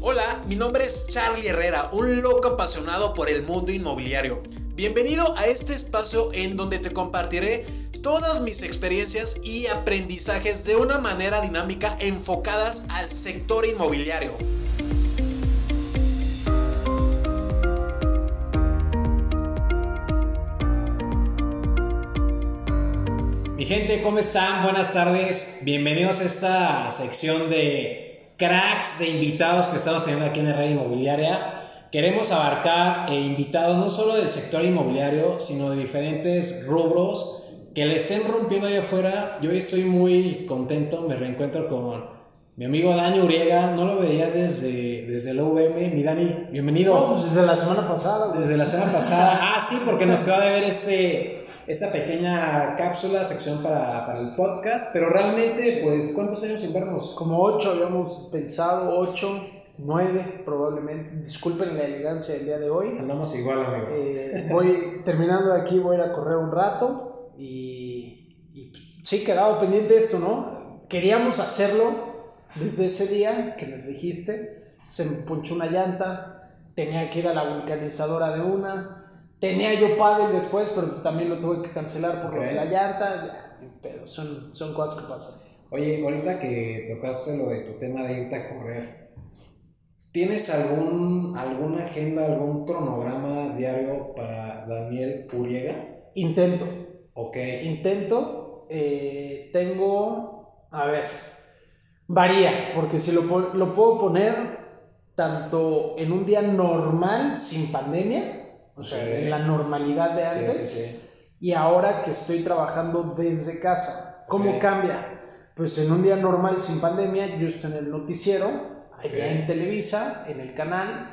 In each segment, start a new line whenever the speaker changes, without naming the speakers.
Hola, mi nombre es Charlie Herrera, un loco apasionado por el mundo inmobiliario. Bienvenido a este espacio en donde te compartiré todas mis experiencias y aprendizajes de una manera dinámica enfocadas al sector inmobiliario.
Mi gente, ¿cómo están? Buenas tardes. Bienvenidos a esta sección de cracks de invitados que estamos teniendo aquí en la red inmobiliaria. Queremos abarcar eh, invitados no solo del sector inmobiliario, sino de diferentes rubros que le estén rompiendo allá afuera. Yo hoy estoy muy contento, me reencuentro con mi amigo Dani Uriega, no lo veía desde, desde el UVM. Mi Dani, bienvenido.
No, pues desde la semana pasada. güey.
Desde la semana pasada. Ah, sí, porque nos quedó de ver este, esta pequeña cápsula, sección para, para el podcast. Pero realmente, pues, ¿cuántos años sin vernos?
Como ocho habíamos pensado, ocho, nueve probablemente. Disculpen la elegancia del día de hoy.
Andamos igual, amigo.
Eh, voy terminando de aquí, voy a ir a correr un rato y, y pues, sí, quedado pendiente esto, ¿no? Queríamos hacerlo desde ese día que me dijiste. Se me ponchó una llanta, tenía que ir a la vulcanizadora de una. Tenía yo pádel después, pero también lo tuve que cancelar por lo de
Ok.
la llanta. Ya, pero son, son cosas que pasan.
Oye, ahorita que tocaste lo de tu tema de irte a correr, ¿tienes algún, alguna agenda, algún cronograma diario para Daniel Uriega?
Intento.
Ok.
Intento. eh, tengo. A ver. Varía, porque si lo, lo puedo poner tanto en un día normal, sin pandemia, o sea,
Ok.
en la normalidad de
Sí,
antes,
sí, sí.
y ahora que estoy trabajando desde casa. ¿Cómo
Ok.
cambia? Pues en un día normal, sin pandemia, yo estoy en el noticiero, allá
Ok.
en Televisa, en el canal,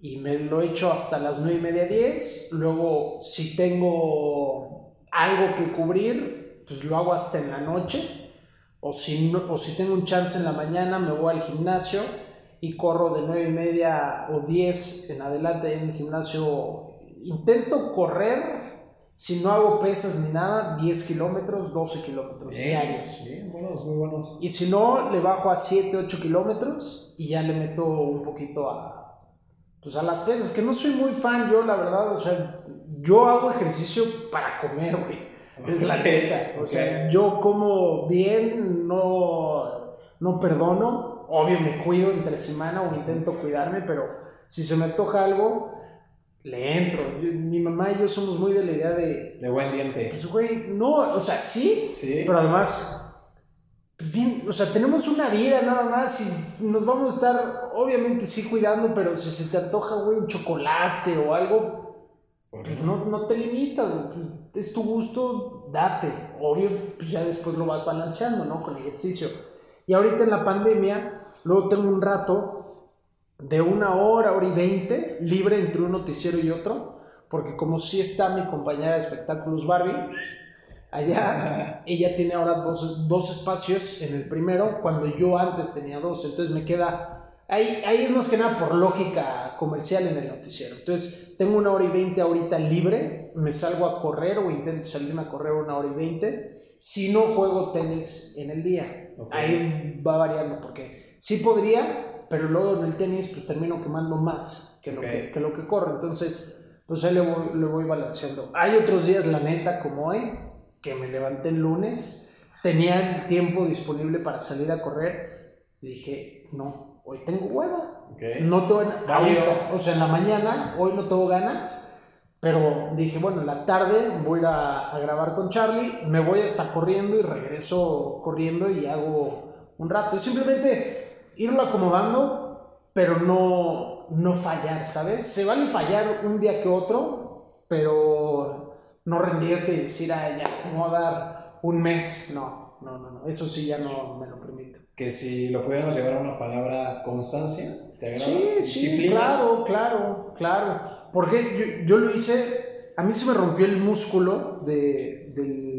y me lo echo hasta las 9 y media, 10. Luego, si tengo algo que cubrir, pues lo hago hasta en la noche. O si, no- o si tengo un chance en la mañana, me voy al gimnasio y corro de 9 y media o 10 en adelante en el gimnasio. Intento correr, si no hago pesas ni nada, 10 kilómetros, 12 kilómetros diarios.
Bien, buenos, muy buenos.
Y si no, le bajo a 7, 8 kilómetros y ya le meto un poquito a, pues a las pesas, que no soy muy fan yo, la verdad, o sea, yo hago ejercicio para comer, güey. Es la
Ok,
neta. O
ok.
sea, yo como bien, no, no perdono. Obvio, me cuido entre semana o intento cuidarme, pero si se me antoja algo, le entro. Yo- mi mamá y yo somos muy de la idea de,
De buen diente.
pues, güey, no, o sea, sí,
Sí.
pero además, pues bien, o sea, tenemos una vida nada más y nos vamos a estar, obviamente sí cuidando, pero si se te antoja, güey, un chocolate o algo, pues no, no te limitas, pues, es tu gusto, date. Obvio, pues ya después lo vas balanceando, ¿no? Con ejercicio. Y ahorita en la pandemia, luego tengo un rato de una hora, hora y veinte, libre entre un noticiero y otro, porque como sí está mi compañera de espectáculos Barbie, allá ella tiene ahora dos, dos espacios en el primero, cuando yo antes tenía dos, entonces me queda... Ahí, ahí es más que nada por lógica comercial en el noticiero. Entonces, tengo una hora y veinte ahorita libre, me salgo a correr o intento salirme a correr una hora y veinte. Si no juego tenis en el día,
Ok.
ahí va variando, porque sí podría, pero luego en el tenis pues termino quemando más que lo,
Ok.
que, que lo que corro. Entonces, pues ahí le voy, le voy balanceando. Hay otros días, la neta, como hoy, que me levanté el lunes, tenía el tiempo disponible para salir a correr y dije, no, hoy tengo hueva.
Ok.
No tengo ahorita, o sea, en la mañana, hoy no tengo ganas, pero dije, bueno, en la tarde voy a grabar con Charlie, me voy hasta corriendo y regreso corriendo y hago un rato. Simplemente irlo acomodando, pero no, no fallar, ¿sabes? Se vale fallar un día que otro, pero no rendirte y decir, ay, ya, me voy a dar un mes. No, no, no, no, eso sí ya no me lo permito.
Que si lo pudiéramos llevar a una palabra constancia, ¿te agrada?
Sí, sí, claro, claro, claro. Porque yo, yo lo hice, a mí se me rompió el músculo de, del,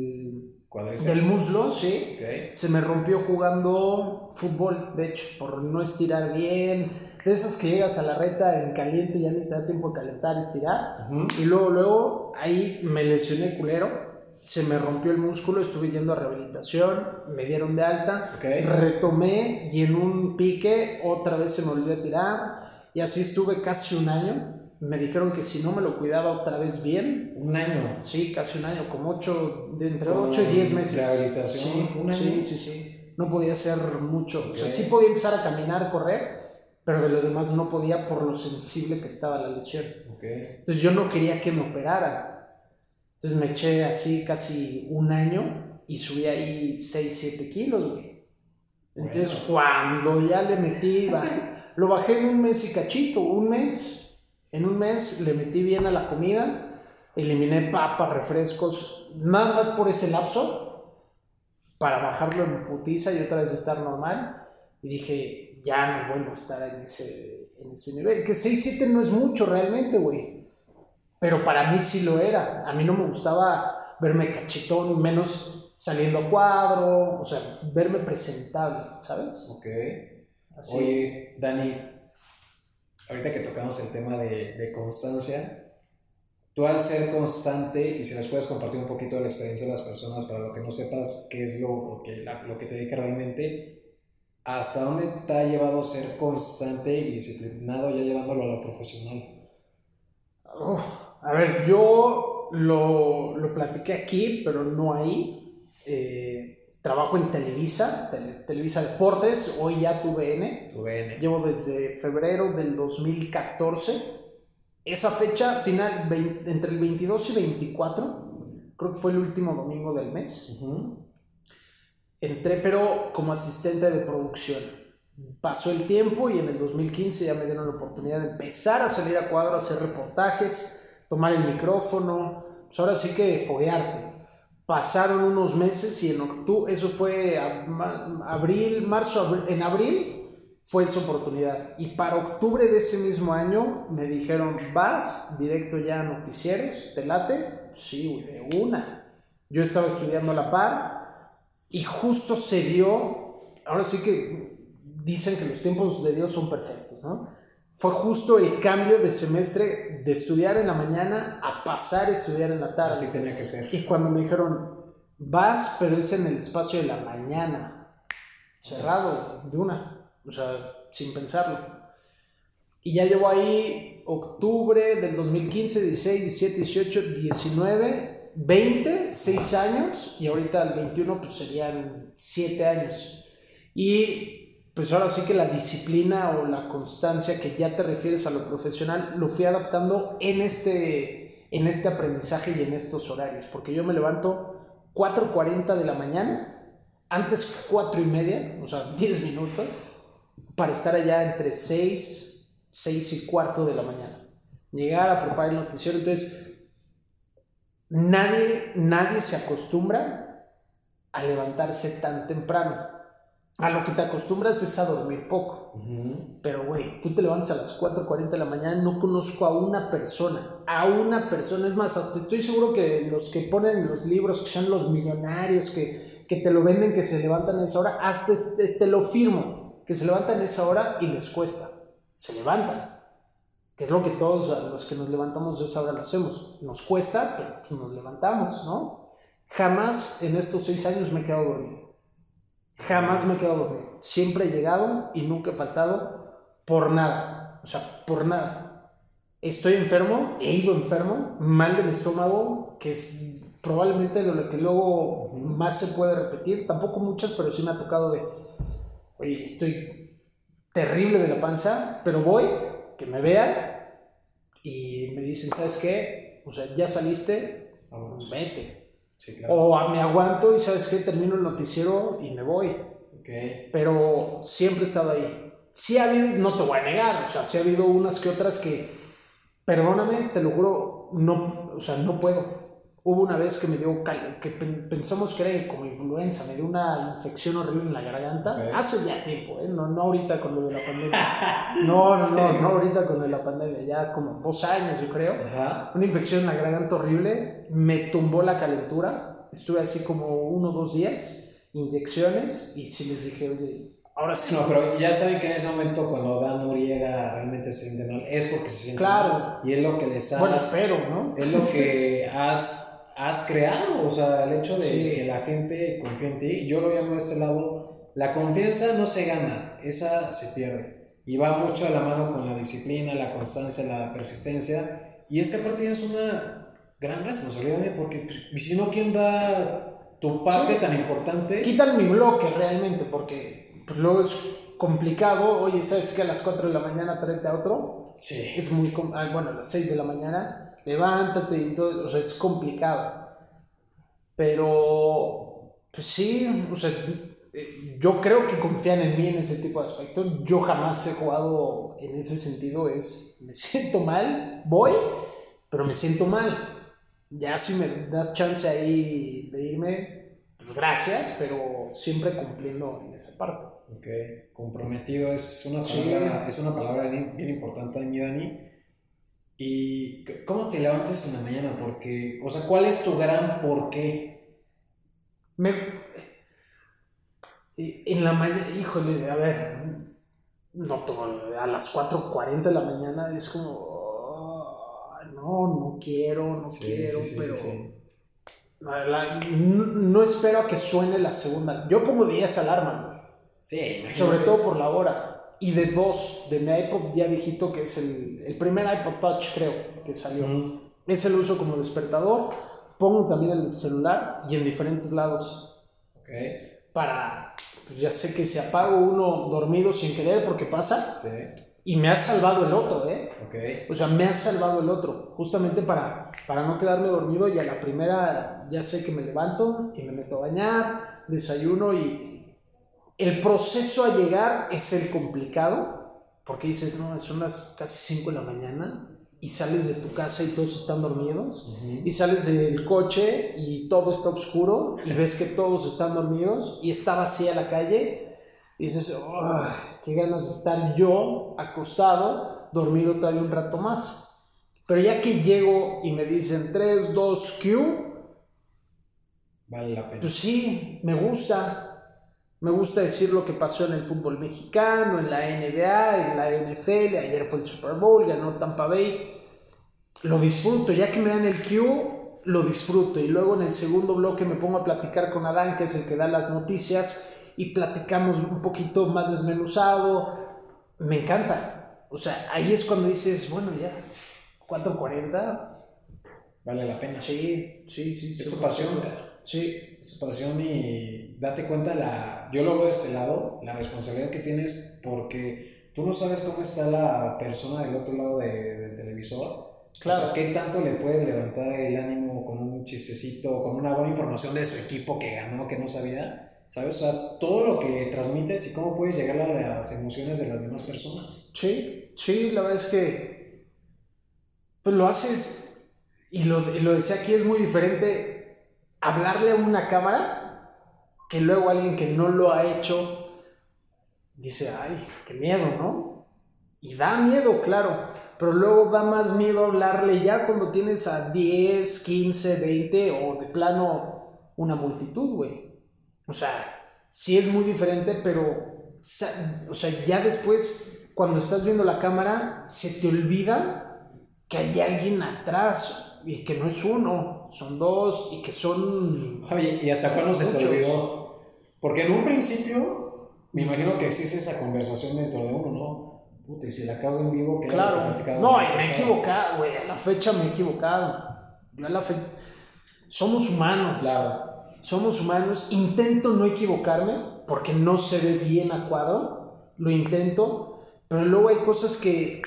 Cuádriceps.
del muslo, sí.
Ok.
Se me rompió jugando fútbol, de hecho, por no estirar bien. De esas que llegas a la reta en caliente y ya ni te da tiempo de calentar, estirar.
Ujú.
Y luego, luego, ahí me lesioné culero. se me rompió el músculo, estuve yendo a rehabilitación, me dieron de alta,
Ok.
retomé y en un pique otra vez se me volvió a tirar y así estuve casi un año. Me dijeron que si no me lo cuidaba otra vez bien,
Un año.
sí, casi un año, como ocho, de entre
Con
8 y 10 meses.
rehabilitación,
Sí,
un año.
sí, sí, sí. No podía hacer mucho. O sea, sí podía empezar a caminar, correr, pero de lo demás no podía por lo sensible que estaba la lesión.
Ok.
Entonces yo no quería que me operaran. Entonces me eché así casi un año y subí ahí 6, 7 kilos, güey. Entonces
Bueno.
cuando ya le metí, bajé- lo bajé en un mes y cachito, un mes. En un mes le metí bien a la comida, eliminé papas, refrescos, nada más por ese lapso, para bajarlo en putiza y otra vez estar normal. Y dije, ya no vuelvo a estar en ese, en ese nivel. Que 6, 7 no es mucho realmente, güey. Pero para mí sí lo era. A mí no me gustaba verme cachetón, menos saliendo a cuadro, o sea, verme presentable, ¿sabes?
Ok.
Así.
Oye, Dani, ahorita que tocamos el tema de, de constancia, tú al ser constante, y si nos puedes compartir un poquito de la experiencia de las personas para lo que no sepas qué es lo, lo que, la- lo que te dedica realmente, ¿hasta dónde te ha llevado ser constante y disciplinado ya llevándolo a lo profesional?
A ver, yo lo, lo platiqué aquí, pero no ahí. Eh, trabajo en Televisa, Tele- Televisa Deportes, hoy ya tuve N.
Tu VN.
Llevo desde febrero del 2014. Esa fecha final, vein- entre el 22 y 24, creo que fue el último domingo del mes.
Ujú.
Entré, pero como asistente de producción. Pasó el tiempo y en el 2015 ya me dieron la oportunidad de empezar a salir a cuadro, a hacer reportajes, tomar el micrófono. Pues ahora sí que foguearte. Pasaron unos meses y en octubre, eso fue abril, marzo, en abril fue esa oportunidad. Y para octubre de ese mismo año me dijeron, vas directo ya a noticieros, ¿te late? Sí, de una. Yo estaba estudiando a la par y justo se dio, ahora sí que dicen que los tiempos de Dios son perfectos, ¿no? Fue justo el cambio de semestre de estudiar en la mañana a pasar a estudiar en la tarde.
Así tenía que ser.
Y cuando me dijeron, vas, pero es en el espacio de la mañana, cerrado, de una, o sea, sin pensarlo. Y ya llevo ahí octubre del 2015, 16, 17, 18, 19, 20, 6 años, y ahorita el 21 pues serían 7 años. Y pues ahora sí que la disciplina o la constancia que ya te refieres a lo profesional, lo fui adaptando en este, en este aprendizaje y en estos horarios, porque yo me levanto 4.40 de la mañana, antes 4 y media, o sea, 10 minutos, para estar allá entre 6, 6 y cuarto de la mañana. Llegar a preparar el noticiero, entonces nadie, nadie se acostumbra a levantarse tan temprano. A lo que te acostumbras es a dormir poco.
Ujú.
Pero, güey, tú te levantas a las 4.40 de la mañana, no conozco a una persona, a una persona. Es más, hasta estoy seguro que los que ponen los libros, que son los millonarios, que, que te lo venden, que se levantan a esa hora, hasta te, lo firmo, que se levantan a esa hora y les cuesta. Se levantan. Que es lo que todos los que nos levantamos a esa hora lo hacemos. Nos cuesta, pero nos levantamos, ¿no? Jamás en estos seis años me he quedado dormido. Jamás me he quedado dormido. Siempre he llegado y nunca he faltado por nada. O sea, por nada. Estoy enfermo, he ido enfermo, mal del estómago, que es probablemente lo que luego más se puede repetir. Tampoco muchas, pero sí me ha tocado de, oye, estoy terrible de la panza, pero voy, que me vean y me dicen, ¿sabes qué? O sea, ya saliste,
Vámonos.
vete.
Sí, claro.
O a- me aguanto y sabes qué, termino el noticiero y me voy. Pero siempre he estado ahí. Sí ha habido, no te voy a negar, o sea, sí ha habido unas que otras que, perdóname, te lo juro, no, o sea, no puedo. Hubo una vez que me dio, cal- que pen- pensamos que era como influenza, me dio una infección horrible en la garganta,
Ok.
hace ya tiempo, ¿eh? no, no ahorita con lo de la pandemia. No, no, no, no ahorita con lo de la pandemia, ya como dos años yo creo
Ajá.
una infección en la garganta horrible, me tumbó la calentura, estuve así como uno o dos días, inyecciones, y sí les dije, oye, ahora sí.
No, pero ya saben que en ese momento cuando Dan Noriega realmente se siente mal, es porque se siente
Claro.
mal. Y es lo que les has,
bueno, espero, ¿no?
es lo que has has creado, o sea, el hecho de
Sí.
que la gente confíe en ti, yo lo llamo de este lado, la confianza no se gana, esa se pierde. Y va mucho de la mano con la disciplina, la constancia, la persistencia. Y es que aparte tienes una gran responsabilidad, ¿eh? porque pues, si no, ¿quién da tu parte
Sí.
tan importante?
Quitan mi bloque realmente, porque pues, luego es complicado. Oye, ¿sabes que a las 4 de la mañana tráete a otro?
Sí.
Es muy. ah, bueno, a las 6 de la mañana, levántate y todo. O sea, es complicado. Pero. Pues sí, o sea. eh, Yo creo que confían en mí en ese tipo de aspectos. Yo jamás he jugado en ese sentido. Es, me siento mal, voy, pero me siento mal. Ya si me das chance ahí de irme, pues gracias, pero siempre cumpliendo en esa parte.
Ok, comprometido es una
Sí.
palabra, es una palabra bien, bien importante en mi Dani. ¿Y cómo te levantas en la mañana? Porque, o sea, ¿cuál es tu gran porqué?
Me, eh, en la mañana, híjole, a ver, no todo, a las 4.40 de la mañana es como, "Ay, no, no quiero, no quiero, pero la- no, no espero a que suene la segunda. Yo pongo 10 alarmas.
Sí, imagínate.
sobre todo por la hora. Y de dos, de mi iPod ya viejito, que es el, el primer iPod Touch, creo, que salió.
Ujú.
Ese lo uso como despertador. Pongo también el celular y en diferentes lados.
Ok,
Para, pues ya sé que si apago uno dormido sin querer, porque pasa,
sí,
y me ha salvado el otro, ¿eh?
ok.
O sea, me ha salvado el otro, justamente para, para no quedarme dormido y a la primera ya sé que me levanto y me meto a bañar, desayuno y el proceso a llegar es el complicado, porque dices, no, son las casi 5 de la mañana y sales de tu casa y todos están dormidos y sales del coche y todo está oscuro y ves que todos están dormidos y está vacía la calle y dices, "Ay, qué ganas de estar yo acostado, dormido todavía un rato más. Pero ya que llego y me dicen 3, 2, Q,
Vale la pena.
pues sí, me gusta. Me gusta decir lo que pasó en el fútbol mexicano, en la NBA, en la NFL. Ayer fue el Super Bowl, ganó Tampa Bay. Lo disfruto, ya que me dan el Q, lo disfruto. Y luego en el segundo bloque me pongo a platicar con Adán, que es el que da las noticias, y platicamos un poquito más desmenuzado. Me encanta. O sea, ahí es cuando dices, bueno, ya, 4.40.
Vale la pena.
Sí, sí, sí.
Es tu
100%.
pasión, cara.
Sí,
Es tu pasión y date cuenta la... Yo lo veo de este lado, la responsabilidad que tienes porque tú no sabes cómo está la persona del otro lado de- del televisor.
Claro.
O sea, qué tanto le puedes levantar el ánimo con un chistecito, con una buena información de su equipo que ganó, que no sabía. ¿Sabes? O sea, todo lo que transmites y cómo puedes llegar a las emociones de las demás personas.
Sí, sí, la verdad es que pues lo haces y lo, y lo decía aquí es muy diferente hablarle a una cámara que luego alguien que no lo ha hecho dice, ay, qué miedo, ¿no? Y da miedo, claro, pero luego da más miedo hablarle ya cuando tienes a 10, 15, 20 o de plano una multitud, güey. O sea, sí es muy diferente, pero, o sea, ya después, cuando estás viendo la cámara, se te olvida que hay alguien atrás y que no es uno, son dos y que son...
Oye, ¿y hasta cuándo se te olvidó? Porque en un principio, me imagino que existe esa conversación dentro de uno, ¿no? Puta, y si la cago en vivo, ¿qué
Claro. No, y me he equivocado, güey. A la fecha me he equivocado. Yo a la fecha... Somos humanos.
Claro.
Somos humanos. Intento no equivocarme porque no se ve bien a cuadro. Lo intento. Pero luego hay cosas que,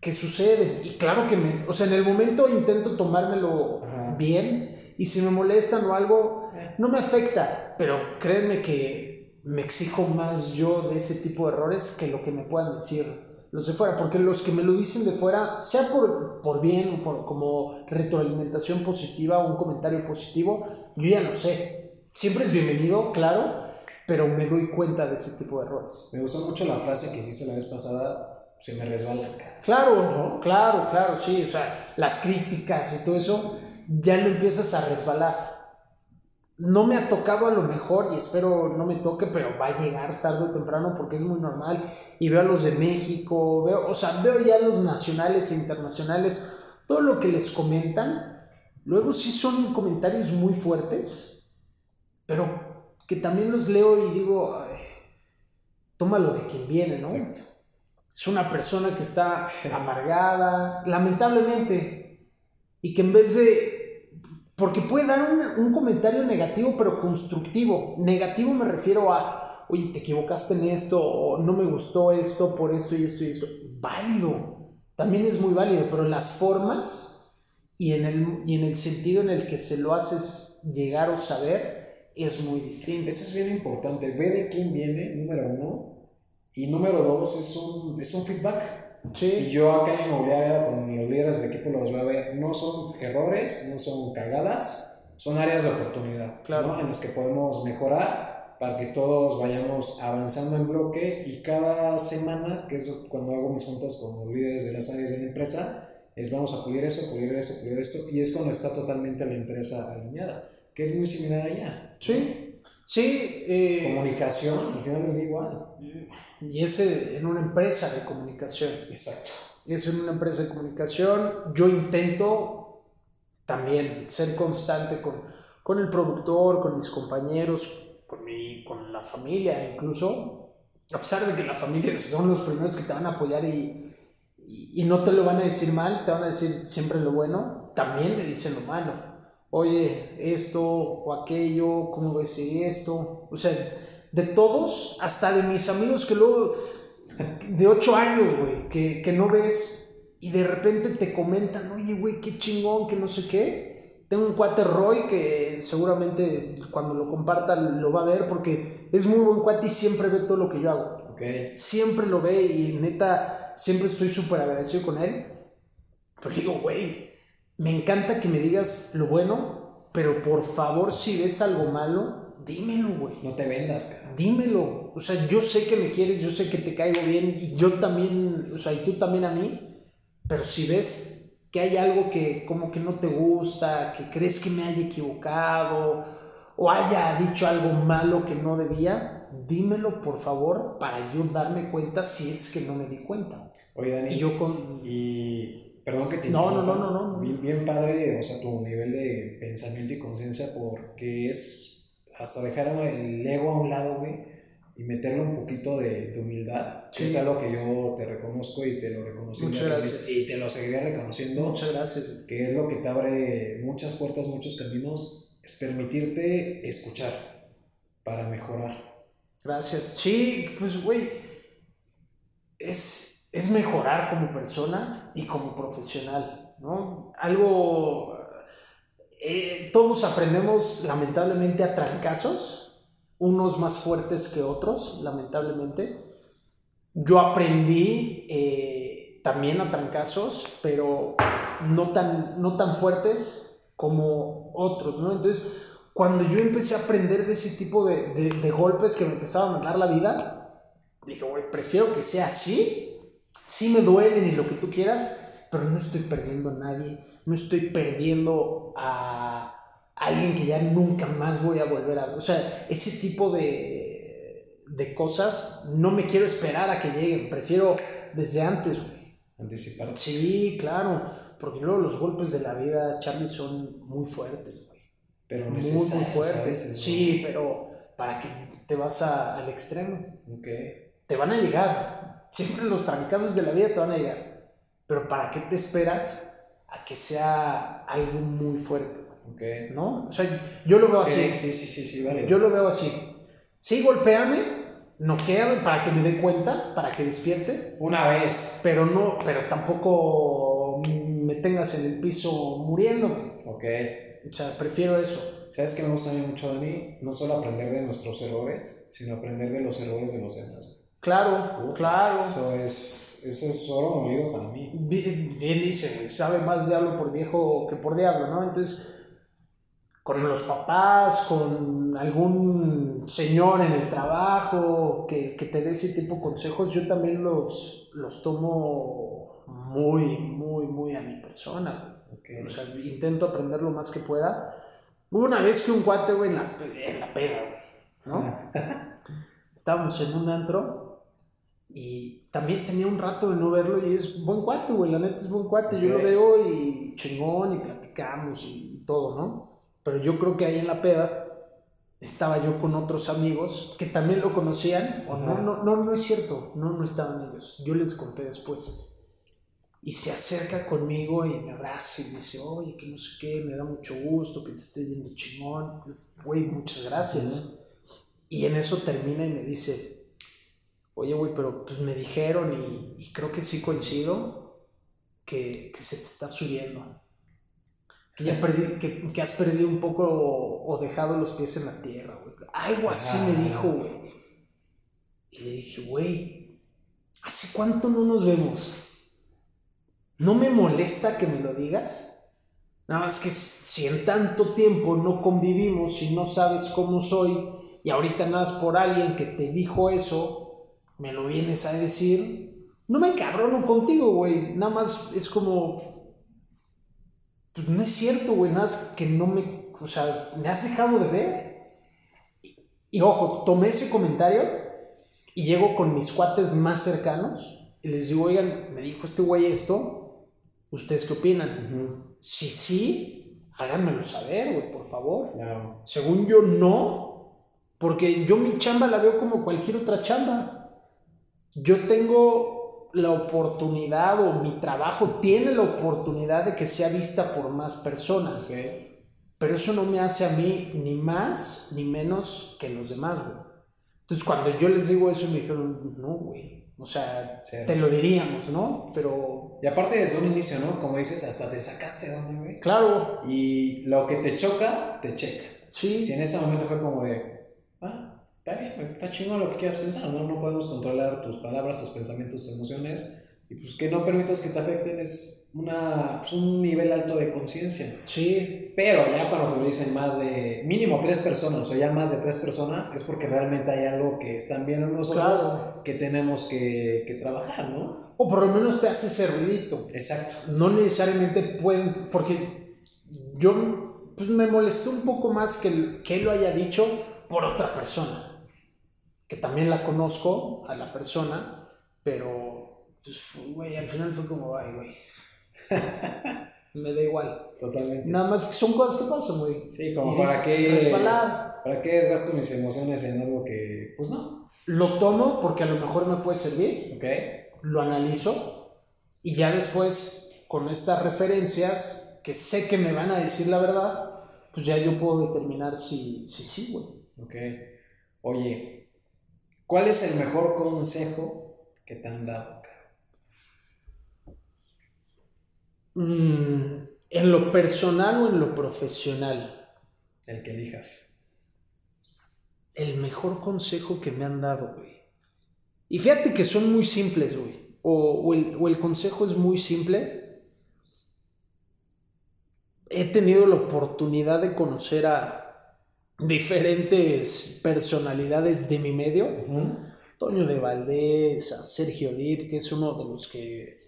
que suceden. Y claro que me... O sea, en el momento intento tomármelo
Ajá.
bien. Y si me molestan o algo, no me afecta. Pero créanme que me exijo más yo de ese tipo de errores que lo que me puedan decir los de fuera, porque los que me lo dicen de fuera, sea por, por bien, por, como retroalimentación positiva o un comentario positivo, yo ya no sé. Siempre es bienvenido, claro, pero me doy cuenta de ese tipo de errores.
Me gustó mucho la frase que dijiste la vez pasada, se me resbala, cara.
Claro, ¿no? claro, claro, sí, o sea, las críticas y todo eso, ya lo empiezas a resbalar. No me ha tocado a lo mejor y espero no me toque, pero va a llegar tarde o temprano porque es muy normal. Y veo a los de México, veo, o sea, veo ya a los nacionales e internacionales, todo lo que les comentan, luego sí son comentarios muy fuertes, pero que también los leo y digo, ay, tómalo de quien viene, ¿no?
Exacto.
Es una persona que está amargada, lamentablemente, y que en vez de... Porque puede dar un, un comentario negativo, pero constructivo. Negativo me refiero a, oye, te equivocaste en esto, o no me gustó esto por esto y esto y esto. Válido, también es muy válido, pero las formas y en el, y en el sentido en el que se lo haces llegar o saber es muy distinto.
Eso es bien importante. Ve de quién viene, número uno. Y número dos, es un, es un feedback. Y
Sí,
yo acá en la inmobiliaria con los líderes de equipo los voy a ver. No son errores, no son cagadas, son áreas de oportunidad.
Claro.
¿no? En las que podemos mejorar para que todos vayamos avanzando en bloque. Y cada semana, que es cuando hago mis juntas con los líderes de las áreas de la empresa, es vamos a pulir eso, pulir esto, pulir esto. Y es cuando está totalmente la empresa alineada, que es muy similar allá.
sí, sí. eh,
Comunicación, al final día igual.
y ese en una empresa de comunicación.
Exacto.
es en una empresa de comunicación. Yo intento también ser constante con, con el productor, con mis compañeros, con, mi, con la familia incluso. A pesar de que la familia son los primeros que te van a apoyar y, y, y no te lo van a decir mal, te van a decir siempre lo bueno, también me dicen lo malo. Oye, esto o aquello, ¿cómo si esto? O sea, de todos, hasta de mis amigos que luego de 8 años, güey, que, que no ves y de repente te comentan, oye, güey, qué chingón, que no sé qué. Tengo un cuate Roy que seguramente cuando lo comparta lo va a ver porque es muy buen cuate y siempre ve todo lo que yo hago.
Ok.
Siempre lo ve y neta, siempre estoy súper agradecido con él. Pero digo, güey, me encanta que me digas lo bueno, pero por favor, si ves algo malo, dímelo, güey.
No te vendas, cara.
Dímelo. O sea, yo sé que me quieres, yo sé que te caigo bien y yo también, o sea, y tú también a mí. Pero si ves que hay algo que como que no te gusta, que crees que me haya equivocado o haya dicho algo malo que no debía, dímelo por favor para yo darme cuenta si es que no me di cuenta.
Oye, Dani.
Y yo con...
Y perdón que te
No, no, no, no, no.
Bien, bien padre, o sea, tu nivel de pensamiento y conciencia, porque es hasta dejar el ego a un lado, güey, y meterle un poquito de, de humildad. que
Sí.
Es algo que yo te reconozco y te lo reconocí.
Muchas gracias.
Y te lo seguiré reconociendo,
Muchas gracias.
que es lo que te abre muchas puertas, muchos caminos, es permitirte escuchar para mejorar.
Gracias. Sí, pues, güey, es, es mejorar como persona y como profesional, ¿no? Algo... eh, todos aprendemos, lamentablemente, a trancazos, unos más fuertes que otros, lamentablemente. Yo aprendí eh, también a trancazos, pero no tan, no tan fuertes como otros, ¿no? Entonces, cuando yo empecé a aprender de ese tipo de, de- de golpes que me empezaba a mandar la vida, dije, güey, prefiero que sea así. Sí me duelen y lo que tú quieras, pero no estoy perdiendo a nadie. No estoy perdiendo a alguien que ya nunca más voy a volver a ver. O sea, ese tipo de, de cosas no me quiero esperar a que lleguen. Prefiero desde antes, güey.
Anticiparte.
Sí, claro. Porque luego los golpes de la vida, Charlie, son muy fuertes, güey.
Pero
Muy, muy fuertes. Sí, pero ¿para qué te vas a- al extremo?
Ok.
Te van a llegar. Siempre los trancazos de la vida te van a llegar. Pero ¿para qué te esperas a que sea algo muy fuerte? güey?
Ok.
¿No? O sea, yo lo veo
Sí,
así.
sí, sí, sí, sí, vale.
Yo lo veo así. Sí, golpéame, noquéame para que me dé cuenta, para que despierte.
Una vez.
Pero no, pero tampoco me tengas en el piso muriendo.
Ok.
O sea, prefiero eso.
¿Sabes qué me gusta a mí mucho, Dani? No solo aprender de nuestros errores, sino aprender de los errores de los demás.
Claro, claro.
Eso es, eso es oro molido para mí.
Bien, bien dice, sabe más diablo por viejo que por diablo, ¿no? Entonces, con los papás, con algún señor en el trabajo que, que te dé ese tipo de consejos, yo también los, los tomo muy, muy, muy a mi persona.
Ok.
güey. O sea, intento aprender lo más que pueda. Hubo una vez que un cuate, güey, en la, en la peda, güey, ¿no? Estábamos en un antro y también tenía un rato de no verlo y es buen cuate, güey, la neta es buen cuate. Yo lo veo y chingón y platicamos y todo, ¿no? Pero yo creo que ahí en la peda estaba yo con otros amigos que también lo conocían, o no, no, no, no es cierto, no, no estaban ellos, yo les conté después. Y se acerca conmigo y me abraza y me dice, oye, que no sé qué, me da mucho gusto que te esté yendo chingón, güey, muchas gracias. Y en eso termina y me dice, oye, güey, pero pues me dijeron y, creo que sí coincido que, que se te está subiendo. Que, ya perdí, que, que, has perdido un poco o, o, dejado los pies en la tierra, güey. Algo así me dijo, güey. Y le dije, güey, ¿hace cuánto no nos vemos? ¿No me molesta que me lo digas? Nada más que si en tanto tiempo no convivimos y no sabes cómo soy y ahorita nada por alguien que te dijo eso, me lo vienes a decir, no me cabrono contigo, güey. Nada más es como, pues no es cierto, güey, nada más que no me, o sea, me has dejado de ver. Y, y ojo, tomé ese comentario y llego con mis cuates más cercanos y les digo, oigan, me dijo este güey esto, ¿Ustedes qué opinan? Si sí, háganmelo saber, güey, por favor. Según yo, no. Porque yo mi chamba la veo como cualquier otra chamba. Yo tengo la oportunidad o mi trabajo tiene la oportunidad de que sea vista por más personas. Pero eso no me hace a mí ni más ni menos que los demás, güey. Entonces cuando yo les digo eso me dijeron, no, güey, o sea, te lo diríamos, ¿no? Pero...
Y aparte desde un inicio, ¿no? Como dices, hasta te sacaste de güey.
Claro.
Y lo que te choca, te checa.
Sí.
Si en ese momento fue como de, ah, está bien, está chingón lo que quieras pensar, ¿no? No podemos controlar tus palabras, tus pensamientos, tus emociones. Y pues que no permitas que te afecten es una, pues un nivel alto de conciencia.
Sí.
Pero ya cuando te lo dicen más de mínimo tres personas o ya más de tres personas, es porque realmente hay algo que están viendo nosotros que tenemos que, que, trabajar, ¿no?
O por lo menos te hace ese ruidito.
Exacto.
No necesariamente pueden, porque yo pues me molestó un poco más que, que lo haya dicho por otra persona, que también la conozco a la persona, pero pues, güey, al final fue como, ay, güey, me da igual.
Totalmente.
Nada más que son cosas que pasan, güey.
Sí, como para qué. ¿Para qué desgasto mis emociones en algo que, pues no?
Lo tomo porque a lo mejor me puede servir.
Ok.
Lo analizo. Y ya después, con estas referencias, que sé que me van a decir la verdad, pues ya yo puedo determinar si sí, si, güey.
Ok. Oye, ¿cuál es el mejor consejo que te han dado?
Mm, ¿En lo personal o en lo profesional?
El que elijas.
El mejor consejo que me han dado, güey. Y fíjate que son muy simples, güey. O, el, consejo es muy simple. He tenido la oportunidad de conocer a diferentes personalidades de mi medio. Toño de Valdés, a Sergio Dip, que es uno de los que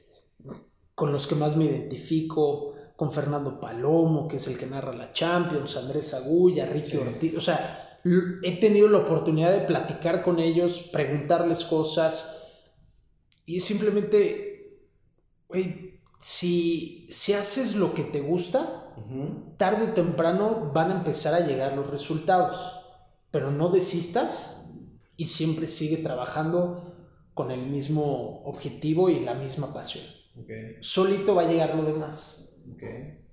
con los que más me identifico, con Fernando Palomo, que es el que narra la Champions, Andrés Agulla, Ricky Ortiz, o sea, he tenido la oportunidad de platicar con ellos, preguntarles cosas y simplemente, güey, si, si haces lo que te gusta, tarde o temprano van a empezar a llegar los resultados, pero no desistas y siempre sigue trabajando con el mismo objetivo y la misma pasión. Solito va a llegar lo demás.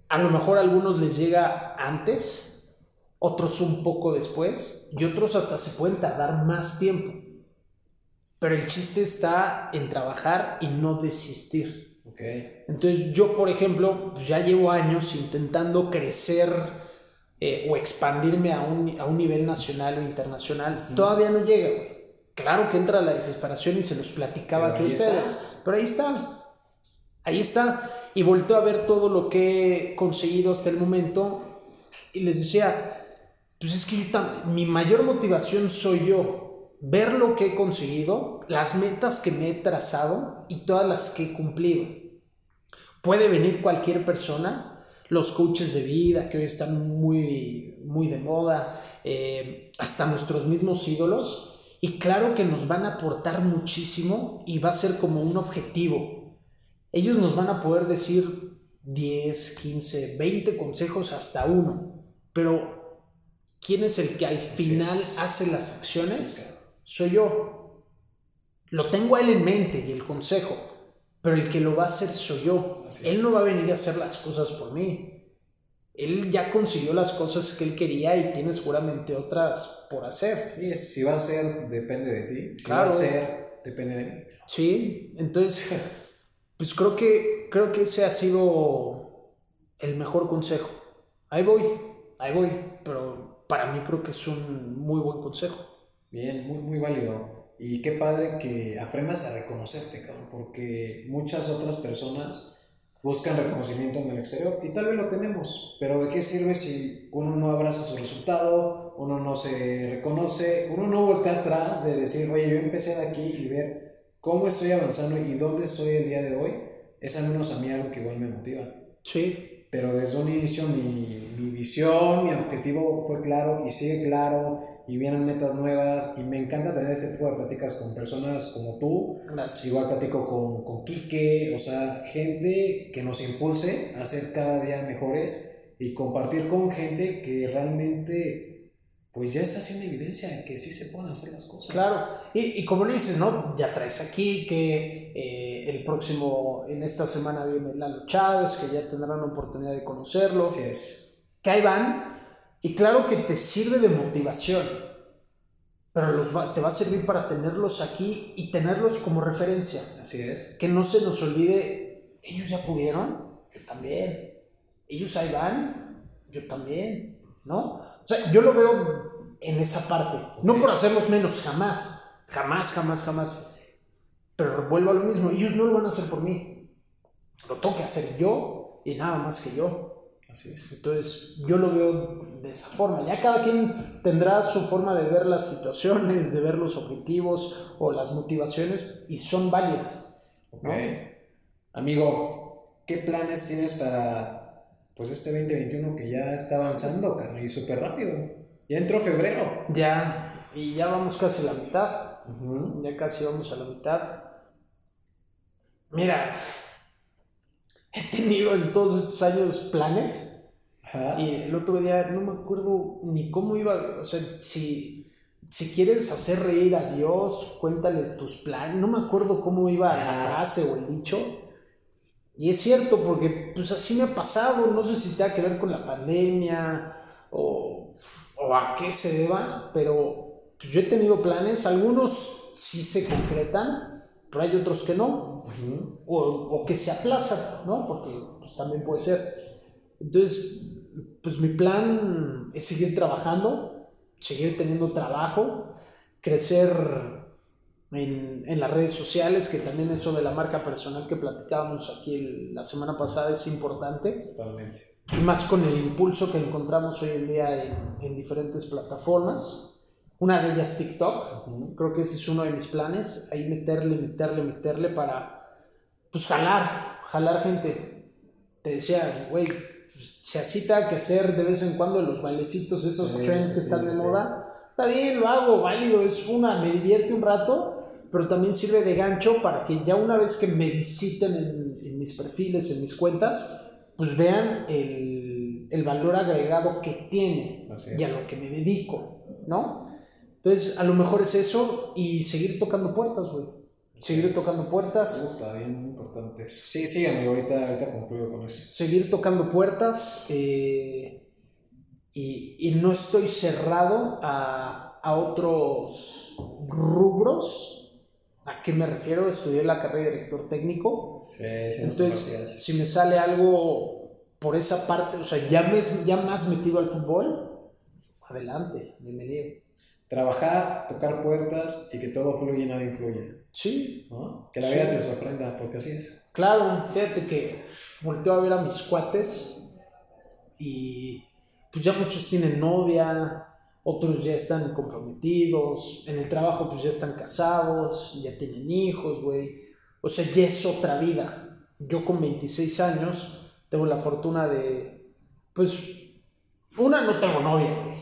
A lo mejor a algunos les llega antes, otros un poco después, y otros hasta se pueden tardar más tiempo. Pero el chiste está en trabajar y no desistir. Entonces yo, por ejemplo, pues ya llevo años intentando crecer eh, o expandirme a un, a un, nivel nacional o internacional. Todavía no llega, Claro que entra la desesperación y se los platicaba aquí a ustedes. Pero ahí está ahí está. Y volteo a ver todo lo que he conseguido hasta el momento y les decía, pues es que mi mayor motivación soy yo, ver lo que he conseguido, las metas que me he trazado y todas las que he cumplido. Puede venir cualquier persona, los coaches de vida que hoy están muy, muy de moda, eh, hasta nuestros mismos ídolos, y claro que nos van a aportar muchísimo y va a ser como un objetivo ellos nos van a poder decir, 10, 15, 20 consejos hasta uno. Pero, ¿quién es el que al final hace las acciones? Soy yo. Lo tengo a él en mente y el consejo, pero el que lo va a hacer soy yo.
Así
él
es.
no va a venir a hacer las cosas por mí. Él ya consiguió las cosas que él quería y tiene seguramente otras por hacer.
Sí, si va a ser, depende de ti. Si
Claro.
va a ser, depende de mí.
Sí, entonces, pues creo que, creo que ese ha sido el mejor consejo. Ahí voy, ahí voy, pero para mí creo que es un muy buen consejo.
Bien, muy, muy válido. Y qué padre que aprendas a reconocerte, cabrón, porque muchas otras personas buscan reconocimiento en el exterior y tal vez lo tenemos, pero ¿de qué sirve si uno no abraza su resultado, uno no se reconoce, uno no voltea atrás de decir, oye, yo empecé de aquí y ver cómo estoy avanzando y dónde estoy el día de hoy? Es al menos a mí algo que igual me motiva.
Sí,
pero desde un inicio mi, mi visión, mi objetivo fue claro y sigue claro y vienen metas nuevas y me encanta tener este tipo de pláticas con personas como tú.
gracias.
Igual platico con, con Quique, o sea, gente que nos impulse a ser cada día mejores y compartir con gente que realmente pues ya está haciendo evidencia de que sí se pueden hacer las cosas.
Claro, y, y como lo dices, ¿no? Ya traes aquí que eh, el próximo, en esta semana viene Lalo Chávez, que ya tendrán la oportunidad de conocerlo.
Así es.
que ahí van y claro que te sirve de motivación, pero los va- te va a servir para tenerlos aquí y tenerlos como referencia.
Así es.
Que no se nos olvide, ellos ya pudieron, yo también. Ellos ahí van, yo también, ¿no? O sea, yo lo veo en esa parte, no por hacerlos menos, jamás, jamás, jamás, jamás. Pero vuelvo a lo mismo, ellos no lo van a hacer por mí. Lo tengo que hacer yo y nada más que yo.
Así es.
Entonces, yo lo veo de esa forma. Ya cada quien tendrá su forma de ver las situaciones, de ver los objetivos o las motivaciones y son válidas.
Ok.
¿no?
Amigo, ¿qué planes tienes para pues este 2021 que ya está avanzando, carnal? Y súper rápido. Ya entró febrero.
Ya, y ya vamos casi a la mitad.
Ujú.
Ya casi vamos a la mitad. Mira, he tenido en todos estos años planes.
Ajá.
Y el otro día no me acuerdo ni cómo iba, o sea, si, si quieres hacer reír a Dios, cuéntales tus planes. No me acuerdo cómo iba la
Ajá.
frase o el dicho. Y es cierto, porque pues así me ha pasado, no sé si tenga que ver con la pandemia o, o a qué se deba, pero pues, yo he tenido planes, algunos sí se concretan, pero hay otros que no
Ujú.
o, o que se aplazan, ¿no? Porque pues, también puede ser. Entonces, pues mi plan es seguir trabajando, seguir teniendo trabajo, crecer en, en las redes sociales, que también eso de la marca personal que platicábamos aquí el- la semana pasada es importante,
Totalmente.
y más con el impulso que encontramos hoy en día en, en diferentes plataformas. Una de ellas TikTok,
Ujú.
Creo que ese es uno de mis planes, ahí meterle, meterle, meterle para, pues, jalar, jalar gente. Te decía, güey, pues, si así te que hacer de vez en cuando los bailecitos, esos
Sí,
trends
sí,
que están
sí,
de moda, está bien, lo hago, válido, es una, me divierte un rato, pero también sirve de gancho para que ya una vez que me visiten en, en mis perfiles, en mis cuentas, pues vean el, el valor agregado que tiene y a lo que me dedico, ¿no? Entonces, a lo mejor es eso y seguir tocando puertas, güey. Seguir tocando puertas,
Puta, bien importante eso. Sí, sí, amigo, ahorita, ahorita concluyo con eso.
seguir tocando puertas eh, y, y no estoy cerrado a, a otros rubros. ¿A qué me refiero? Estudié la carrera de director técnico.
Sí, sí,
Entonces, si me sale algo por esa parte, o sea, ya, me, ya más metido al fútbol, adelante, bienvenido.
Trabajar, tocar puertas y que todo fluya y nada influya.
Sí,
¿no? Que la
Sí.
vida te sorprenda, porque así es.
Claro, fíjate que volteo a ver a mis cuates y pues ya muchos tienen novia, otros ya están comprometidos, en el trabajo pues ya están casados, ya tienen hijos, güey. O sea, ya es otra vida. Yo con 26 años tengo la fortuna de, pues, una, no tengo novia, güey.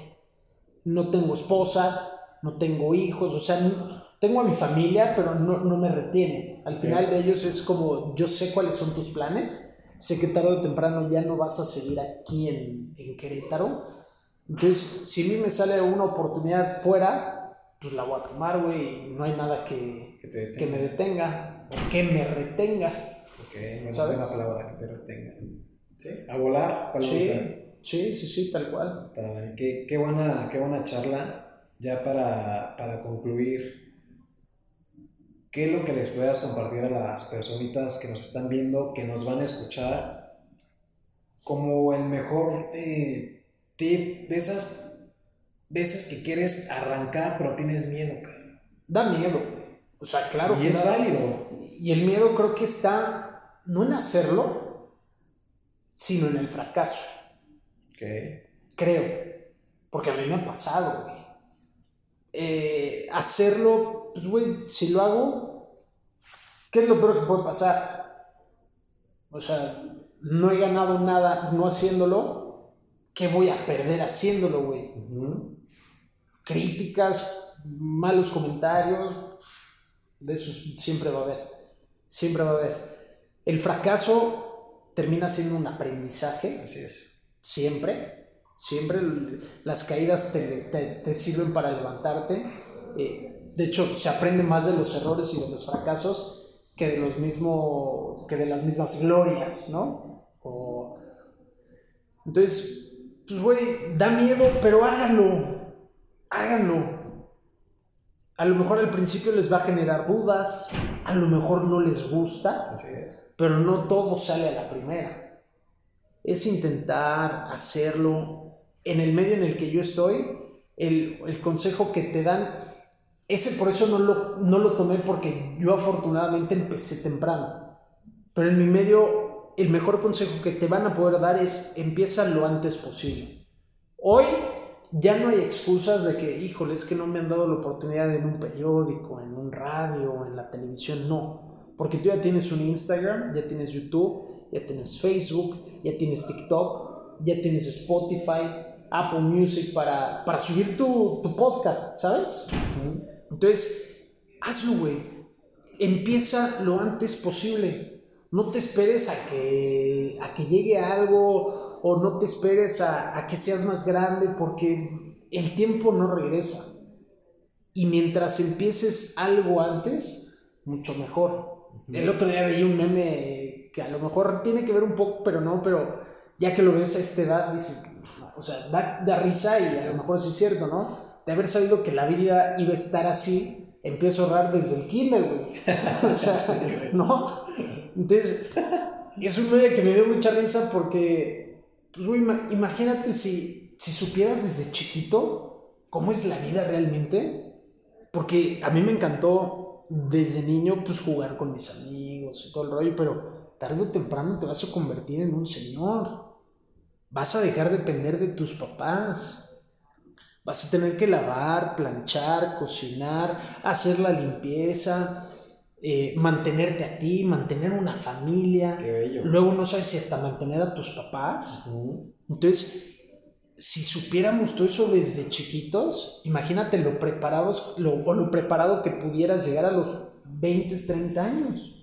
No tengo esposa, no tengo hijos, o sea, no- tengo a mi familia, pero no, no me retiene. Al final de ellos es como, yo sé cuáles son tus planes sé que tarde o temprano ya no vas a seguir aquí en, en Querétaro. Entonces, si a mí me sale una oportunidad fuera, pues la voy a tomar, güey, y no hay nada que,
Que detenga.
que me detenga o que me retenga.
Ok, buena,
¿Sabes?
buena palabra que te retenga. Sí, a volar, palomita.
Sí, sí, sí, sí, tal cual.
Qué, qué buena, qué buena charla. Ya para, para concluir, ¿qué es lo que les puedas compartir a las personitas que nos están viendo, que nos van a escuchar, como el mejor eh, tip de esas veces que quieres arrancar pero tienes miedo?
Da miedo. O sea, claro
y
que
es
da-
válido.
Y el miedo creo que está no en hacerlo, sino en el fracaso. Creo. Porque a mí me ha pasado, güey. Eh, hacerlo, pues, güey, si lo hago, ¿qué es lo peor que puede pasar? O sea, no he ganado nada no haciéndolo. ¿Qué voy a perder haciéndolo, güey? Críticas, malos comentarios, de eso siempre va a haber, siempre va a haber. El fracaso termina siendo un aprendizaje,
Así es.
Siempre, siempre las caídas te, te- te sirven para levantarte. Eh, de hecho, se aprende más de los errores y de los fracasos que de los mismos, que de las mismas glorias, ¿no? O- entonces, pues, güey, da miedo, pero háganlo. Háganlo. A lo mejor al principio les va a generar dudas, a lo mejor no les gusta,
Así es.
pero no todo sale a la primera. Es intentar hacerlo. En el medio en el que yo estoy, el, el consejo que te dan, ese por eso no lo, no lo tomé porque yo afortunadamente empecé temprano. Pero en mi medio, el mejor consejo que te van a poder dar es empieza lo antes posible. Hoy ya no hay excusas de que, híjole, es que no me han dado la oportunidad en un periódico, en un radio, en la televisión, no. Porque tú ya tienes un Instagram, ya tienes YouTube, ya tienes Facebook, ya tienes TikTok, ya tienes Spotify, Apple Music para, para subir tu, tu podcast, ¿sabes? Entonces, hazlo, güey. Empieza lo antes posible. No te esperes a que, a que llegue algo o no te esperes a, a que seas más grande porque el tiempo no regresa. Y mientras empieces algo antes, mucho mejor. El otro día veía un meme que a lo mejor tiene que ver un poco, pero no, pero ya que lo ves a esta edad, dices, o sea, da, da risa y a lo mejor sí es cierto, ¿no? De haber sabido que la vida iba a estar así, empiezo a ahorrar desde el kinder, güey. o sea, ¿no? Entonces, es un meme que me dio mucha risa porque, pues, güey, ima- imagínate si, si supieras desde chiquito cómo es la vida realmente. Porque a mí me encantó desde niño, pues, jugar con mis amigos y todo el rollo, pero tarde o temprano te vas a convertir en un señor. Vas a dejar de depender de tus papás. Vas a tener que lavar, planchar, cocinar, hacer la limpieza, eh, mantenerte a ti, mantener una familia.
Qué bello.
Luego no sabes si hasta mantener a tus papás. Entonces, si supiéramos todo eso desde chiquitos, imagínate lo preparados lo, o lo preparado que pudieras llegar a los 20, 30 años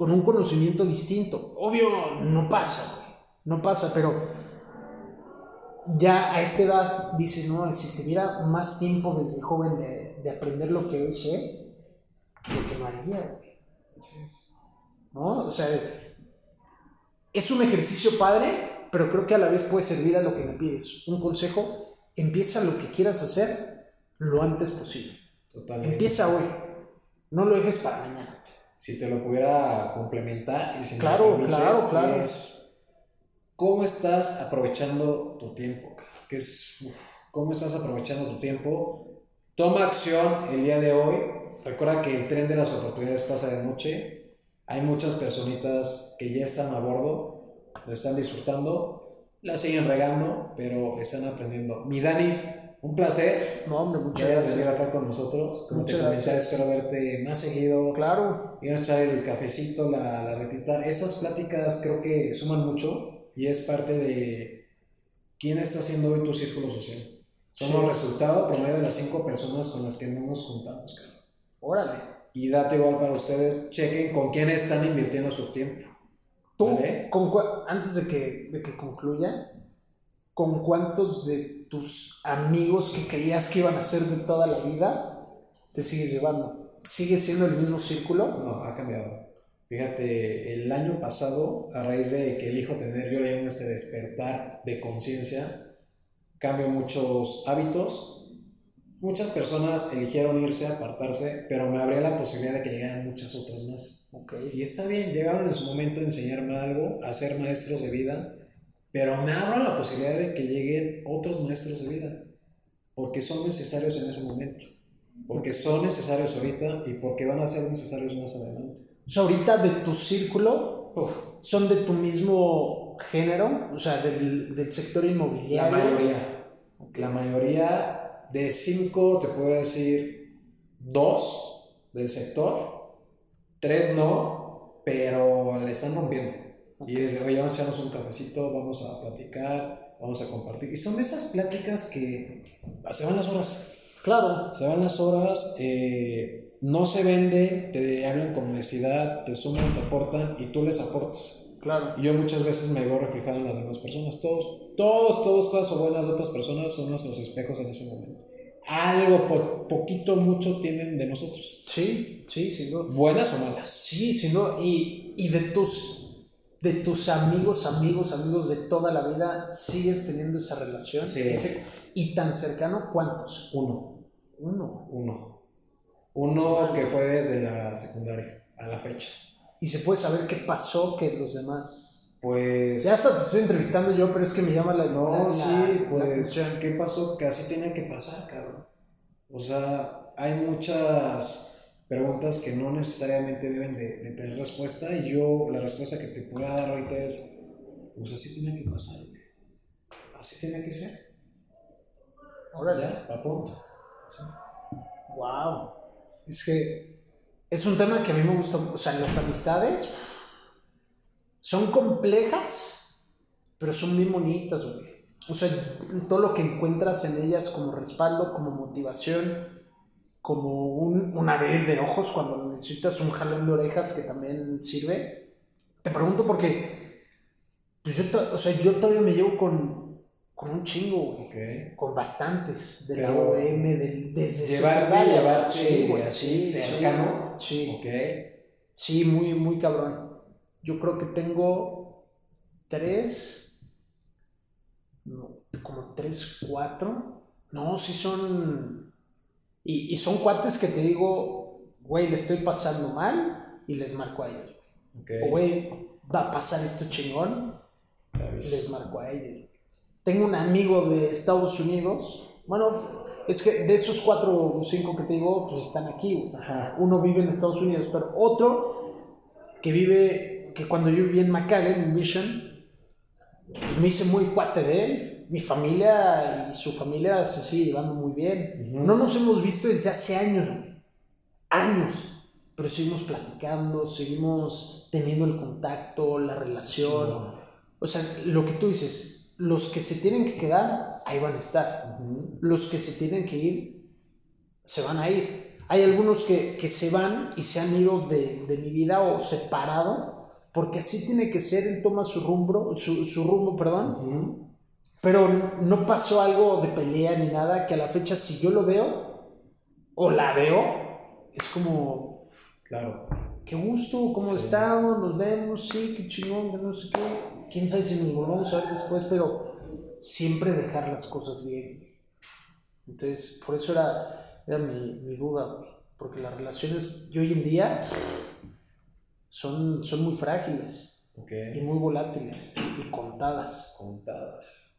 con un conocimiento distinto. Obvio, no pasa, güey, no pasa, pero ya a esta edad dices, no, si tuviera más tiempo desde joven de, de aprender lo que hoy sé, lo que no haría, güey. ¿no? O sea, es un ejercicio padre, pero creo que a la vez puede servir a lo que me pides. Un consejo, empieza lo que quieras hacer lo antes posible.
Totalmente.
Empieza hoy, no lo dejes para mañana.
Si te lo pudiera complementar y si me
Claro,
permites,
claro, claro.
es cómo estás aprovechando tu tiempo, que es uf, cómo estás aprovechando tu tiempo. Toma acción el día de hoy. Recuerda que el tren de las oportunidades pasa de noche. Hay muchas personitas que ya están a bordo, lo están disfrutando, la siguen regando, pero están aprendiendo. Mi Dani, un placer
No, hombre, muchas gracias.
venido acá con nosotros. Como
Muchas
te comenté,
gracias.
espero verte más seguido.
Claro,
Ir a echar el cafecito, la, la retita. Esas pláticas creo que suman mucho y es parte de quién está haciendo hoy tu círculo social. Somos
Sí.
resultado promedio de las cinco personas con las que no nos juntamos, cabrón.
órale.
Y date igual para ustedes, chequen con quién están invirtiendo su tiempo.
Tú,
¿Vale?
con antes de que, de que concluya, ¿con cuántos de tus amigos que creías que iban a ser de toda la vida te sigues llevando? ¿Sigue siendo el mismo círculo?
No, ha cambiado. Fíjate, el año pasado, a raíz de que elijo tener, yo le llamo este despertar de conciencia, cambio muchos hábitos. Muchas personas eligieron irse, apartarse, pero me abría la posibilidad de que llegaran muchas otras más.
Ok.
Y está bien, llegaron en su momento a enseñarme algo, a ser maestros de vida, pero me abro la posibilidad de que lleguen otros maestros de vida, porque son necesarios en ese momento, porque son necesarios ahorita y porque van a ser necesarios más adelante.
O sea, ahorita de tu círculo
Uf,
son de tu mismo género, o sea, del, del sector
la
inmobiliario.
mayoría, la mayoría de cinco, te puedo decir, dos del sector, tres no, pero le están rompiendo. Y desde oye, vamos a echarnos un cafecito, vamos a platicar, vamos a compartir. Y son de esas pláticas que se van las horas.
Claro.
Se van las horas, eh, no se venden, te hablan con necesidad, te suman, te aportan y tú les aportas.
Claro.
Y yo muchas veces me veo reflejado en las demás personas. Todos, todos, todos cosas buenas de otras personas son nuestros espejos en ese momento. Algo, po- poquito, mucho tienen de nosotros.
Sí, sí, sin duda.
Buenas o malas.
Sí, sin duda. Y, y de tus de tus amigos, amigos, amigos de toda la vida, ¿sigues teniendo esa relación?
Sí.
Ese- y tan cercano, ¿cuántos?
Uno,
Uno.
uno. Uno que fue desde la secundaria a la fecha.
Y se puede saber qué pasó que los demás.
Pues...
Ya hasta te estoy entrevistando yo, pero es que me llama la
No,
la-
sí,
la- la
pues,
atención.
¿qué pasó? Que así tenía que pasar, cabrón. O sea, hay muchas preguntas que no necesariamente deben de, de tener respuesta y yo la respuesta que te puedo dar ahorita es, pues así tiene que pasar. Así tiene que ser.
Órale.
Ya, a punto. Sí.
Wow. Es que es un tema que a mí me gusta. O sea, las amistades son complejas, pero son bien bonitas, güey. O sea, todo lo que encuentras en ellas como respaldo, como motivación, como un, un abrir de ojos cuando necesitas un jalón de orejas que también sirve. Te pregunto porque, pues yo, o sea, yo todavía me llevo con, con un chingo, güey. Con bastantes, de la OM, del, desde
llevarte,
secundaria.
llevarte
Sí, güey,
así
sí,
cercano.
Sí, sí, muy, muy cabrón. Yo creo que tengo tres, no, como tres, cuatro. No, sí son... Y, y son cuates que te digo, güey, le estoy pasando mal y les marco a ellos.
Ok.
O, güey, va a pasar esto chingón les marco a ellos. Tengo un amigo de Estados Unidos. Bueno, es que de esos cuatro o cinco que te digo, pues están aquí.
Ajá.
Uno vive en Estados Unidos, pero otro que vive, que cuando yo viví en McAllen, en Mission, pues me hice muy cuate de él. Mi familia y su familia se sigue llevando muy bien.
Ujú.
No nos hemos visto desde hace años, güey. Años. Pero seguimos platicando, seguimos teniendo el contacto, la relación. O sea, lo que tú dices, los que se tienen que quedar, ahí van a estar.
Ujú.
Los que se tienen que ir, se van a ir. Hay algunos que, que se van y se han ido de, de mi vida o separado, porque así tiene que ser, él toma su rumbo, su, su rumbo, perdón,
Ujú.
Pero no pasó algo de pelea ni nada, que a la fecha si yo lo veo o la veo, es como,
Claro.
qué gusto, ¿cómo
Sí.
estamos? Nos vemos, sí, qué chingón, que no sé qué. Quién sabe si nos volvamos a ver después, pero siempre dejar las cosas bien. Entonces, por eso era, era mi, mi duda, güey. Porque las relaciones de hoy en día son, son muy frágiles
Ok.
y muy volátiles y contadas.
Contadas.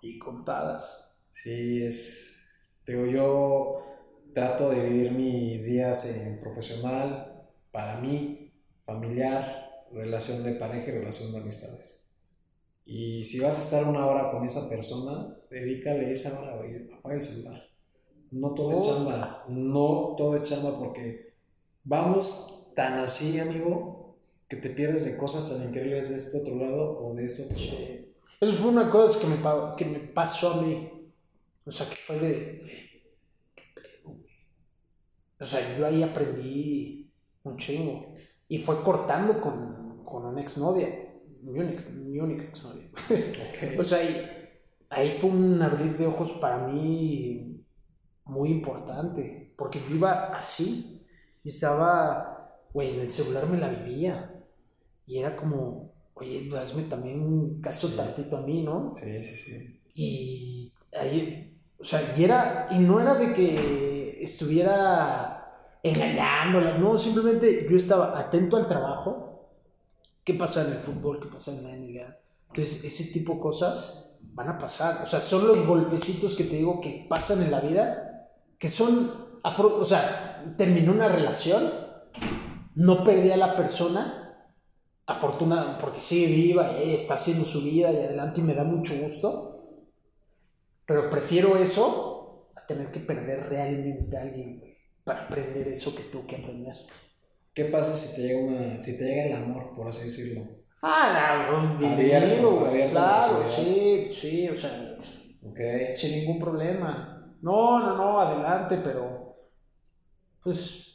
Y contadas.
Sí, es. Digo, yo trato de vivir mis días en profesional, para mí, familiar, relación de pareja y relación de amistades. Y si vas a estar una hora con esa persona, dedícale esa hora, güey, apaga el celular. No todo es
Oh.
chamba, no todo es chamba porque vamos tan así, amigo, que te pierdes de cosas tan increíbles de este otro lado o de este otro lado.
Eso fue una cosa que me, que me pasó a mí. O sea, que fue de... ¿qué pedo, güey? O sea, yo ahí aprendí un chingo. Y fue cortando con, con una exnovia. mi única, mi única exnovia. o sea, ahí, ahí fue un abrir de ojos para mí muy importante, porque yo iba así y estaba, güey, en el celular me la vivía. Y era como, oye, hazme también caso tantito a mí, ¿no?
Sí, sí, sí.
Y ahí, o sea, y era, y no era de que estuviera engañándola, no, simplemente yo estaba atento al trabajo, qué pasa en el fútbol, qué pasa en la NBA. Entonces, ese tipo de cosas van a pasar, o sea, son los golpecitos que te digo que pasan en la vida, que son, o sea, terminó una relación, no perdí a la persona, afortunada, porque sigue viva y está haciendo su vida y adelante y me da mucho gusto. Pero prefiero eso a tener que perder realmente a alguien, para aprender eso que tengo que aprender.
¿Qué pasa si te llega, una, si te llega el amor, por así decirlo?
Ah, bienvenido, claro, sí, sí, o sea,
okay.
sin ningún problema. No, no, no, adelante, pero pues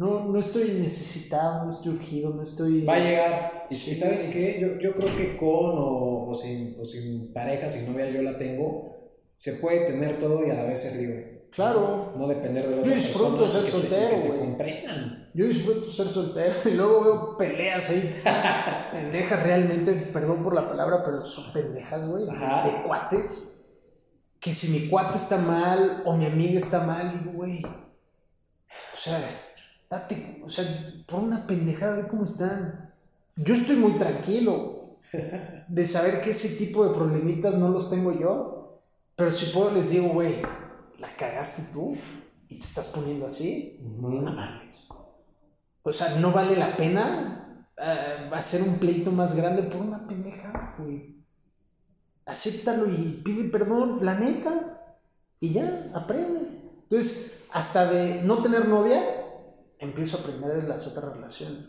no, no estoy necesitado, no estoy urgido, no estoy...
Va a llegar. Y, sabes qué, yo, yo, creo que con o, sin, o sin pareja, sin novia, yo la tengo, se puede tener todo y a la vez ser libre.
Claro.
No depender de la
Yo disfruto ser soltero,
güey. comprendan.
Yo disfruto ser soltero y luego veo peleas ahí. pendejas realmente, perdón por la palabra, pero son pendejas, güey. De cuates. Que si mi cuate está mal o mi amiga está mal, digo, güey. O sea, date, o sea, por una pendejada, ve cómo están. Yo estoy muy tranquilo de saber que ese tipo de problemitas no los tengo yo, pero si puedo les digo, güey, la cagaste tú y te estás poniendo así, no mames. O sea, no vale la pena uh, hacer un pleito más grande por una pendejada, güey. Acéptalo y pide perdón, la neta, y ya, aprende. Entonces, hasta de no tener novia, empiezo a aprender de las otras relaciones.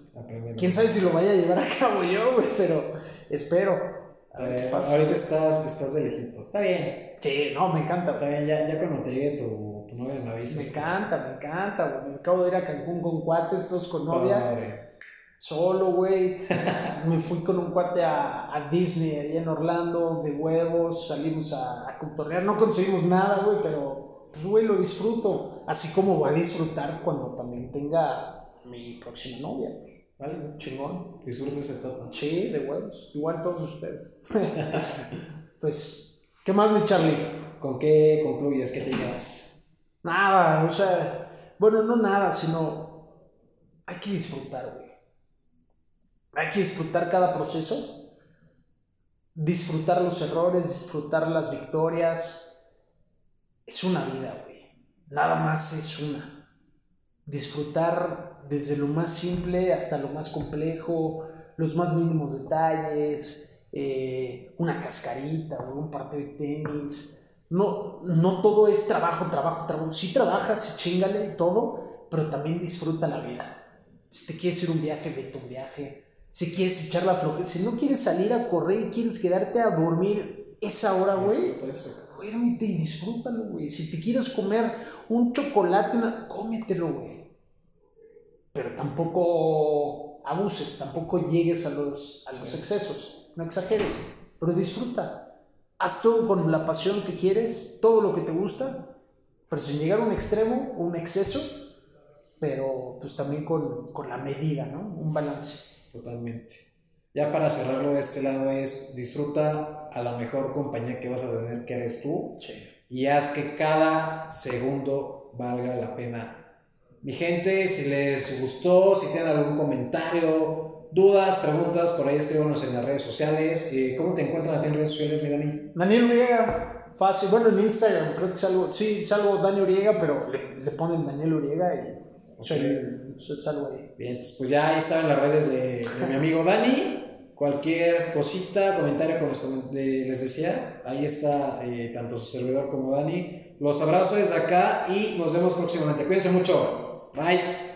Quién sabe si lo vaya a llevar a cabo yo, güey, pero espero.
Ahorita estás, estás de. Está bien.
Sí, no, me encanta.
Está bien, ya, ya cuando te llegue tu, tu novia me avisas.
Me encanta, me encanta, güey. Me acabo de ir a Cancún con cuates, todos con novia. Solo, güey. me fui con un cuate a, a, Disney, allá en Orlando, de huevos. Salimos a, a No conseguimos nada, güey, pero pues, güey, lo disfruto. Así como voy a disfrutar cuando también tenga mi próxima novia, güey. Vale, chingón.
Disfruta esa etapa.
Sí, de huevos. Igual todos ustedes. pues, ¿qué más, mi Charlie?
¿Con qué concluyes? ¿Qué te llevas?
Nada, o sea, bueno, no nada, sino hay que disfrutar, güey. Hay que disfrutar cada proceso, disfrutar los errores, disfrutar las victorias, es una vida, güey. Nada más es una. Disfrutar desde lo más simple hasta lo más complejo, los más mínimos detalles, eh, una cascarita, o un partido de tenis. No, no todo es trabajo, trabajo, trabajo. Sí trabajas, sí chingale y todo, pero también disfruta la vida. Si te quieres ir un viaje, vete un viaje. Si quieres echar la flojera, si no quieres salir a correr y quieres quedarte a dormir esa hora, güey, duérmete y disfrútalo, güey. Si te quieres comer un chocolate, una... cómetelo, güey. Pero tampoco abuses, tampoco llegues a los, a los excesos, no exageres, pero disfruta. Haz todo con la pasión que quieres, todo lo que te gusta, pero sin llegar a un extremo, un exceso, pero pues también con, con la medida, ¿no? Un balance.
Totalmente. Ya para cerrarlo de este lado es disfruta a la mejor compañía que vas a tener, que eres tú. Y haz que cada segundo valga la pena. Mi gente, si les gustó, si tienen algún comentario, dudas, preguntas, por ahí escríbanos en las redes sociales. Eh, ¿Cómo te encuentran a ti en redes sociales, mi Dani?
Daniel Uriega, fácil. Bueno, en Instagram creo que salgo, sí, salgo Daniel Uriega, pero le, ponen Daniel Uriega y salgo ahí.
Bien, pues ya ahí están las redes de, de mi amigo Dani. Cualquier cosita, comentario, como les, decía, ahí está eh, tanto su servidor como Dani. Los abrazo desde acá y nos vemos próximamente. Cuídense mucho. Bye.